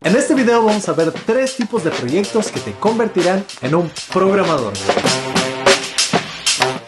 En este video vamos a ver tres tipos de proyectos que te convertirán en un programador.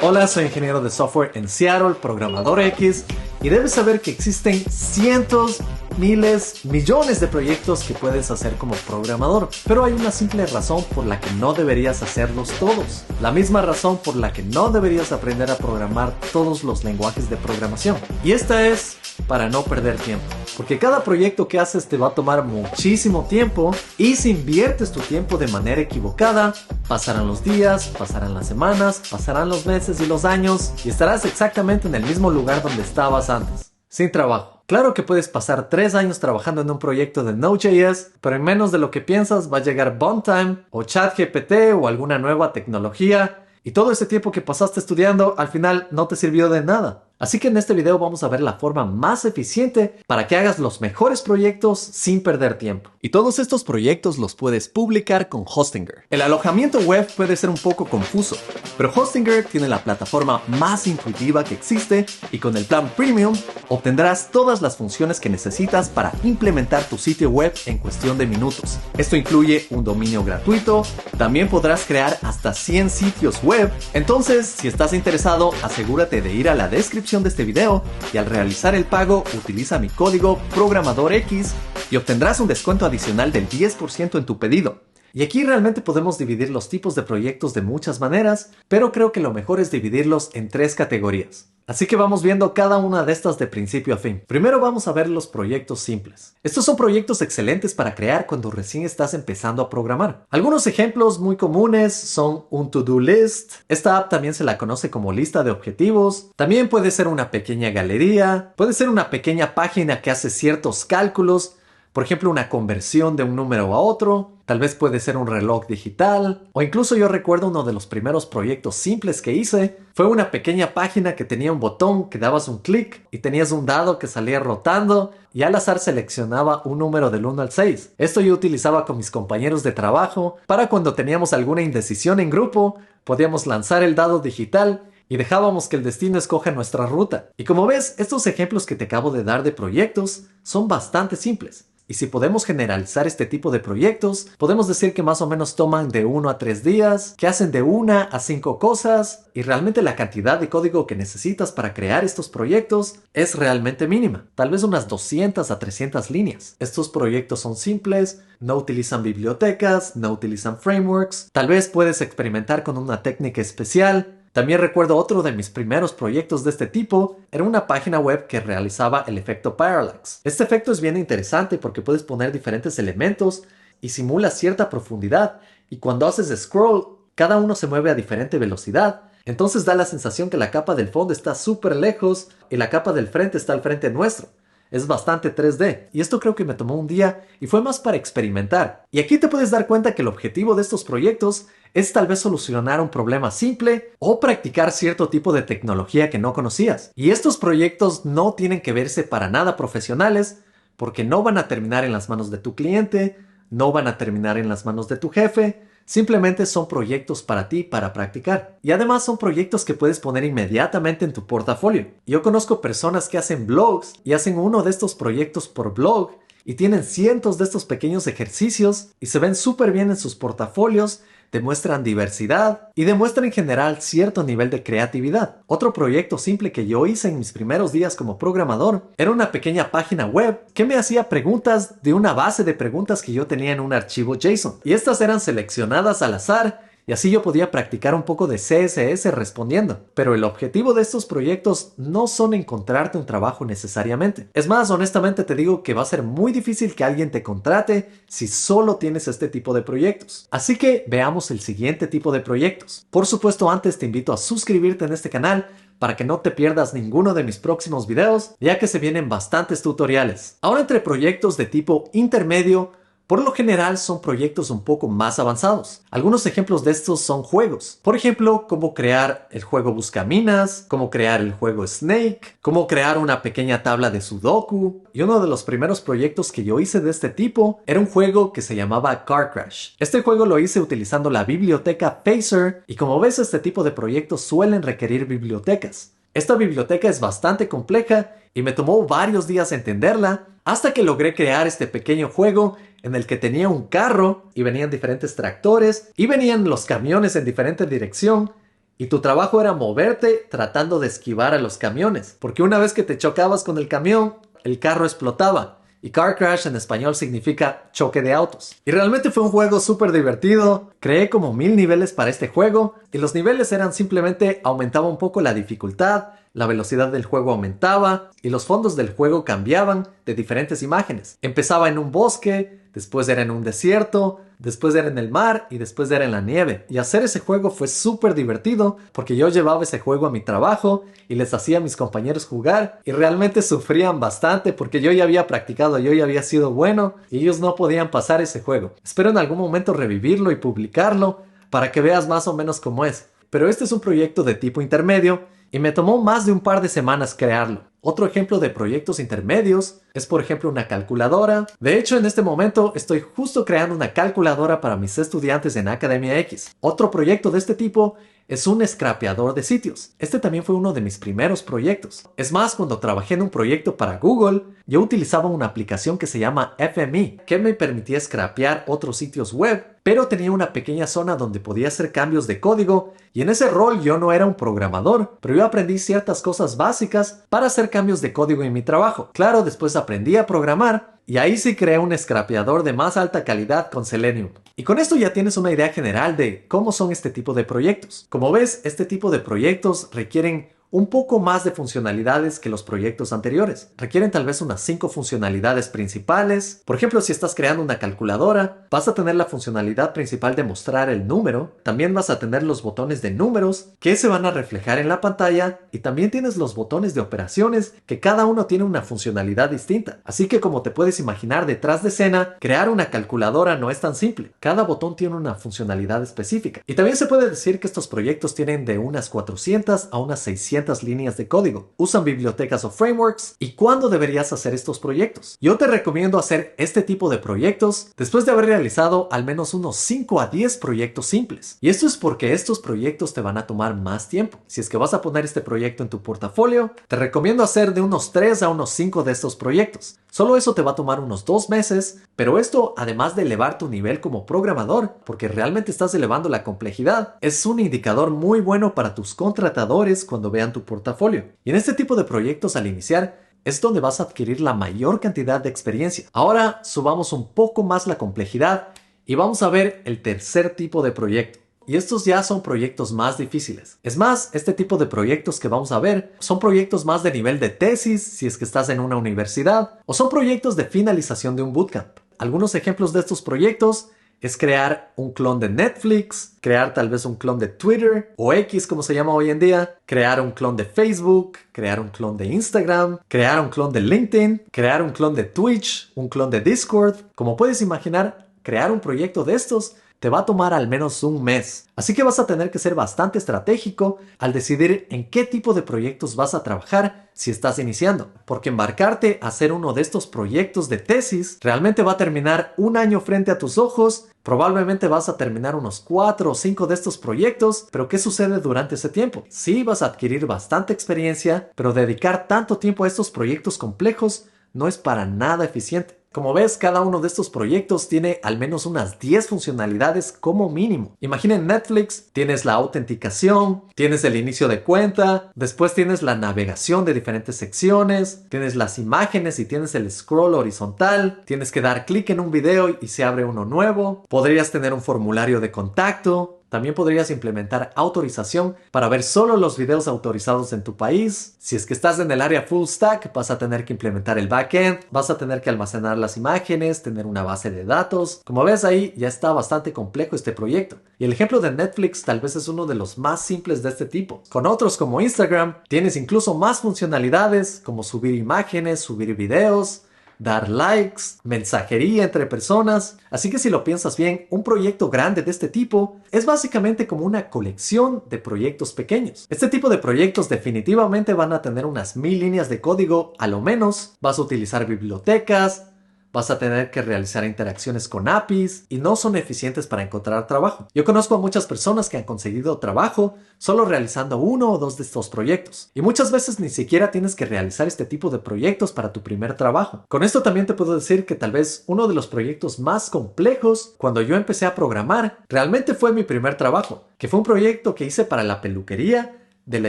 Hola, soy ingeniero de software en Seattle, programador X, y debes saber que existen cientos, miles, millones de proyectos que puedes hacer como programador, pero hay una simple razón por la que no deberías hacerlos todos. La misma razón por la que no deberías aprender a programar todos los lenguajes de programación. Y esta es para no perder tiempo. Porque cada proyecto que haces te va a tomar muchísimo tiempo y si inviertes tu tiempo de manera equivocada, pasarán los días, pasarán las semanas, pasarán los meses y los años y estarás exactamente en el mismo lugar donde estabas antes, sin trabajo. Claro que puedes pasar tres años trabajando en un proyecto de Node.js, pero en menos de lo que piensas va a llegar Bontime o ChatGPT o alguna nueva tecnología y todo ese tiempo que pasaste estudiando al final no te sirvió de nada. Así que en este video vamos a ver la forma más eficiente para que hagas los mejores proyectos sin perder tiempo. Y todos estos proyectos los puedes publicar con Hostinger. El alojamiento web puede ser un poco confuso, pero Hostinger tiene la plataforma más intuitiva que existe y con el plan Premium obtendrás todas las funciones que necesitas para implementar tu sitio web en cuestión de minutos. Esto incluye un dominio gratuito, también podrás crear hasta 100 sitios web. Entonces, si estás interesado, asegúrate de ir a la descripción de este video y al realizar el pago utiliza mi código PROGRAMADORX y obtendrás un descuento adicional del 10% en tu pedido. Y aquí realmente podemos dividir los tipos de proyectos de muchas maneras, pero creo que lo mejor es dividirlos en tres categorías. Así que vamos viendo cada una de estas de principio a fin. Primero vamos a ver los proyectos simples. Estos son proyectos excelentes para crear cuando recién estás empezando a programar. Algunos ejemplos muy comunes son un to-do list. Esta app también se la conoce como lista de objetivos. También puede ser una pequeña galería. Puede ser una pequeña página que hace ciertos cálculos por ejemplo, una conversión de un número a otro, tal vez puede ser un reloj digital, o incluso yo recuerdo uno de los primeros proyectos simples que hice, fue una pequeña página que tenía un botón que dabas un clic y tenías un dado que salía rotando y al azar seleccionaba un número del 1 al 6. Esto yo utilizaba con mis compañeros de trabajo para cuando teníamos alguna indecisión en grupo, podíamos lanzar el dado digital y dejábamos que el destino escoja nuestra ruta. Y como ves, estos ejemplos que te acabo de dar de proyectos son bastante simples. Y si podemos generalizar este tipo de proyectos, podemos decir que más o menos toman de 1 a 3 días, que hacen de 1 a 5 cosas, y realmente la cantidad de código que necesitas para crear estos proyectos es realmente mínima, tal vez unas 200 a 300 líneas. Estos proyectos son simples, no utilizan bibliotecas, no utilizan frameworks, tal vez puedes experimentar con una técnica especial, también recuerdo otro de mis primeros proyectos de este tipo, era una página web que realizaba el efecto parallax. Este efecto es bien interesante porque puedes poner diferentes elementos y simula cierta profundidad y cuando haces scroll, cada uno se mueve a diferente velocidad. Entonces da la sensación que la capa del fondo está súper lejos y la capa del frente está al frente nuestro es bastante 3D. Y esto creo que me tomó un día y fue más para experimentar. Y aquí te puedes dar cuenta que el objetivo de estos proyectos es tal vez solucionar un problema simple o practicar cierto tipo de tecnología que no conocías. Y estos proyectos no tienen que verse para nada profesionales porque no van a terminar en las manos de tu cliente, no van a terminar en las manos de tu jefe, Simplemente son proyectos para ti para practicar. Y además son proyectos que puedes poner inmediatamente en tu portafolio. Yo conozco personas que hacen blogs y hacen uno de estos proyectos por blog y tienen cientos de estos pequeños ejercicios y se ven súper bien en sus portafolios demuestran diversidad y demuestran en general cierto nivel de creatividad. Otro proyecto simple que yo hice en mis primeros días como programador era una pequeña página web que me hacía preguntas de una base de preguntas que yo tenía en un archivo JSON. Y estas eran seleccionadas al azar y así yo podía practicar un poco de CSS respondiendo. Pero el objetivo de estos proyectos no son encontrarte un trabajo necesariamente. Es más, honestamente te digo que va a ser muy difícil que alguien te contrate si solo tienes este tipo de proyectos. Así que veamos el siguiente tipo de proyectos. Por supuesto, antes te invito a suscribirte en este canal para que no te pierdas ninguno de mis próximos videos, ya que se vienen bastantes tutoriales. Ahora entre proyectos de tipo intermedio, por lo general son proyectos un poco más avanzados. Algunos ejemplos de estos son juegos. Por ejemplo, cómo crear el juego Buscaminas, cómo crear el juego Snake, cómo crear una pequeña tabla de Sudoku. Y uno de los primeros proyectos que yo hice de este tipo era un juego que se llamaba Car Crash. Este juego lo hice utilizando la biblioteca Pacer y como ves este tipo de proyectos suelen requerir bibliotecas. Esta biblioteca es bastante compleja y me tomó varios días entenderla hasta que logré crear este pequeño juego en el que tenía un carro y venían diferentes tractores y venían los camiones en diferente dirección y tu trabajo era moverte tratando de esquivar a los camiones, porque una vez que te chocabas con el camión, el carro explotaba. Y Car Crash en español significa choque de autos. Y realmente fue un juego súper divertido. Creé como mil niveles para este juego. Y los niveles eran simplemente aumentaba un poco la dificultad, la velocidad del juego aumentaba y los fondos del juego cambiaban de diferentes imágenes. Empezaba en un bosque, después era en un desierto, después era en el mar y después era en la nieve. Y hacer ese juego fue súper divertido porque yo llevaba ese juego a mi trabajo y les hacía a mis compañeros jugar y realmente sufrían bastante porque yo ya había practicado, yo ya había sido bueno y ellos no podían pasar ese juego. Espero en algún momento revivirlo y publicarlo para que veas más o menos cómo es. Pero este es un proyecto de tipo intermedio y me tomó más de un par de semanas crearlo. Otro ejemplo de proyectos intermedios es por ejemplo una calculadora. De hecho, en este momento estoy justo creando una calculadora para mis estudiantes en Academia X. Otro proyecto de este tipo es un scrapeador de sitios. Este también fue uno de mis primeros proyectos. Es más, cuando trabajé en un proyecto para Google, yo utilizaba una aplicación que se llama FMI, que me permitía scrapear otros sitios web pero tenía una pequeña zona donde podía hacer cambios de código y en ese rol yo no era un programador, pero yo aprendí ciertas cosas básicas para hacer cambios de código en mi trabajo. Claro, después aprendí a programar y ahí sí creé un scrapeador de más alta calidad con Selenium. Y con esto ya tienes una idea general de cómo son este tipo de proyectos. Como ves, este tipo de proyectos requieren un poco más de funcionalidades que los proyectos anteriores. Requieren tal vez unas 5 funcionalidades principales. Por ejemplo, si estás creando una calculadora, vas a tener la funcionalidad principal de mostrar el número. También vas a tener los botones de números que se van a reflejar en la pantalla. Y también tienes los botones de operaciones que cada uno tiene una funcionalidad distinta. Así que como te puedes imaginar detrás de escena, crear una calculadora no es tan simple. Cada botón tiene una funcionalidad específica. Y también se puede decir que estos proyectos tienen de unas 400 a unas 600 líneas de código. Usan bibliotecas o frameworks. ¿Y cuándo deberías hacer estos proyectos? Yo te recomiendo hacer este tipo de proyectos después de haber realizado al menos unos 5 a 10 proyectos simples. Y esto es porque estos proyectos te van a tomar más tiempo. Si es que vas a poner este proyecto en tu portafolio, te recomiendo hacer de unos 3 a unos 5 de estos proyectos. Solo eso te va a tomar unos 2 meses, pero esto además de elevar tu nivel como programador, porque realmente estás elevando la complejidad, es un indicador muy bueno para tus contratadores cuando vean tu portafolio. Y en este tipo de proyectos al iniciar, es donde vas a adquirir la mayor cantidad de experiencia. Ahora subamos un poco más la complejidad y vamos a ver el tercer tipo de proyecto. Y estos ya son proyectos más difíciles. Es más, este tipo de proyectos que vamos a ver son proyectos más de nivel de tesis si es que estás en una universidad o son proyectos de finalización de un bootcamp. Algunos ejemplos de estos proyectos es crear un clon de Netflix, crear tal vez un clon de Twitter o X como se llama hoy en día, crear un clon de Facebook, crear un clon de Instagram, crear un clon de LinkedIn, crear un clon de Twitch, un clon de Discord. Como puedes imaginar, crear un proyecto de estos te va a tomar al menos un mes. Así que vas a tener que ser bastante estratégico al decidir en qué tipo de proyectos vas a trabajar si estás iniciando. Porque embarcarte a hacer uno de estos proyectos de tesis realmente va a terminar un año frente a tus ojos. Probablemente vas a terminar unos 4 o 5 de estos proyectos, pero ¿qué sucede durante ese tiempo? Sí vas a adquirir bastante experiencia, pero dedicar tanto tiempo a estos proyectos complejos no es para nada eficiente. Como ves, cada uno de estos proyectos tiene al menos unas 10 funcionalidades como mínimo. Imaginen Netflix, tienes la autenticación, tienes el inicio de cuenta, después tienes la navegación de diferentes secciones, tienes las imágenes y tienes el scroll horizontal, tienes que dar clic en un video y se abre uno nuevo, podrías tener un formulario de contacto, también podrías implementar autorización para ver solo los videos autorizados en tu país. Si es que estás en el área full stack, vas a tener que implementar el backend, vas a tener que almacenar las imágenes, tener una base de datos. Como ves ahí, ya está bastante complejo este proyecto. Y el ejemplo de Netflix tal vez es uno de los más simples de este tipo. Con otros como Instagram, tienes incluso más funcionalidades como subir imágenes, subir videos, dar likes, mensajería entre personas. Así que si lo piensas bien, un proyecto grande de este tipo es básicamente como una colección de proyectos pequeños. Este tipo de proyectos definitivamente van a tener unas mil líneas de código a lo menos. Vas a utilizar bibliotecas, vas a tener que realizar interacciones con APIs y no son eficientes para encontrar trabajo. Yo conozco a muchas personas que han conseguido trabajo solo realizando uno o dos de estos proyectos y muchas veces ni siquiera tienes que realizar este tipo de proyectos para tu primer trabajo. Con esto también te puedo decir que tal vez uno de los proyectos más complejos cuando yo empecé a programar realmente fue mi primer trabajo, que fue un proyecto que hice para la peluquería de la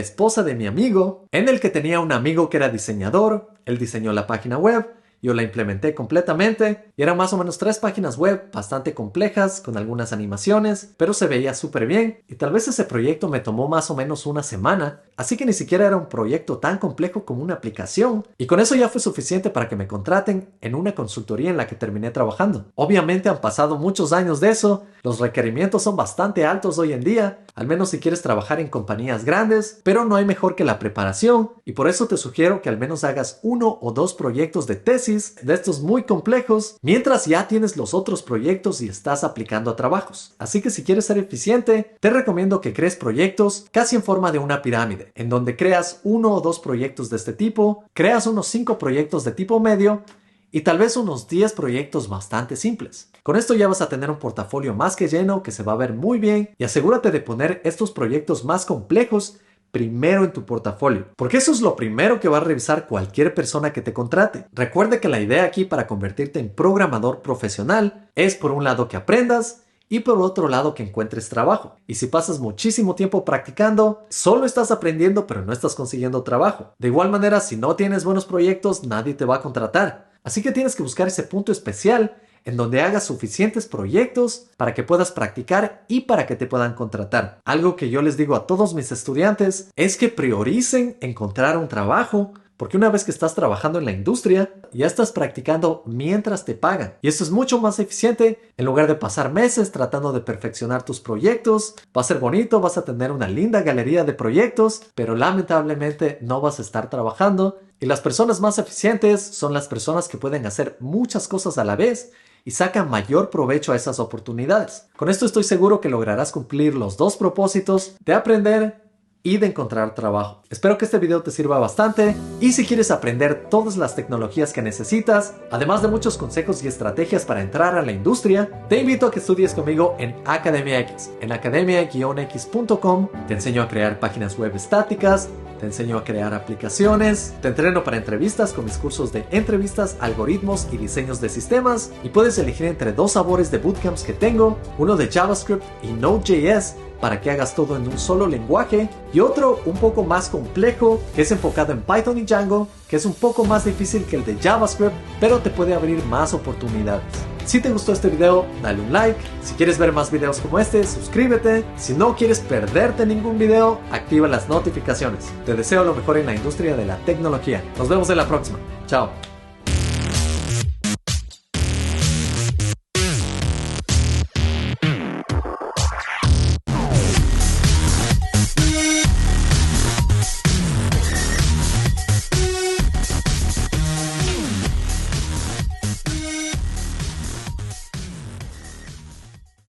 esposa de mi amigo, en el que tenía un amigo que era diseñador, él diseñó la página web, yo la implementé completamente y eran más o menos tres páginas web bastante complejas con algunas animaciones, pero se veía súper bien y tal vez ese proyecto me tomó más o menos una semana, así que ni siquiera era un proyecto tan complejo como una aplicación y con eso ya fue suficiente para que me contraten en una consultoría en la que terminé trabajando. Obviamente han pasado muchos años de eso, los requerimientos son bastante altos hoy en día, al menos si quieres trabajar en compañías grandes, pero no hay mejor que la preparación y por eso te sugiero que al menos hagas uno o dos proyectos de tesis de estos muy complejos mientras ya tienes los otros proyectos y estás aplicando a trabajos. Así que si quieres ser eficiente, te recomiendo que crees proyectos casi en forma de una pirámide, en donde creas uno o dos proyectos de este tipo, creas unos cinco proyectos de tipo medio y tal vez unos 10 proyectos bastante simples. Con esto ya vas a tener un portafolio más que lleno que se va a ver muy bien y asegúrate de poner estos proyectos más complejos primero en tu portafolio, porque eso es lo primero que va a revisar cualquier persona que te contrate. Recuerde que la idea aquí para convertirte en programador profesional es por un lado que aprendas y por otro lado que encuentres trabajo. Y si pasas muchísimo tiempo practicando, solo estás aprendiendo pero no estás consiguiendo trabajo. De igual manera, si no tienes buenos proyectos, nadie te va a contratar. Así que tienes que buscar ese punto especial en donde hagas suficientes proyectos para que puedas practicar y para que te puedan contratar. Algo que yo les digo a todos mis estudiantes es que prioricen encontrar un trabajo porque una vez que estás trabajando en la industria, ya estás practicando mientras te pagan. Y esto es mucho más eficiente en lugar de pasar meses tratando de perfeccionar tus proyectos. Va a ser bonito, vas a tener una linda galería de proyectos, pero lamentablemente no vas a estar trabajando. Y las personas más eficientes son las personas que pueden hacer muchas cosas a la vez y saca mayor provecho a esas oportunidades. Con esto estoy seguro que lograrás cumplir los dos propósitos de aprender y de encontrar trabajo. Espero que este video te sirva bastante y si quieres aprender todas las tecnologías que necesitas, además de muchos consejos y estrategias para entrar a la industria, te invito a que estudies conmigo en Academia X. En academia-x.com te enseño a crear páginas web estáticas, te enseño a crear aplicaciones, te entreno para entrevistas con mis cursos de entrevistas, algoritmos y diseños de sistemas y puedes elegir entre dos sabores de bootcamps que tengo, uno de JavaScript y Node.js para que hagas todo en un solo lenguaje y otro un poco más complejo que es enfocado en Python y Django, que es un poco más difícil que el de JavaScript, pero te puede abrir más oportunidades. Si te gustó este video, dale un like. Si quieres ver más videos como este, suscríbete. Si no quieres perderte ningún video, activa las notificaciones. Te deseo lo mejor en la industria de la tecnología. Nos vemos en la próxima. Chao.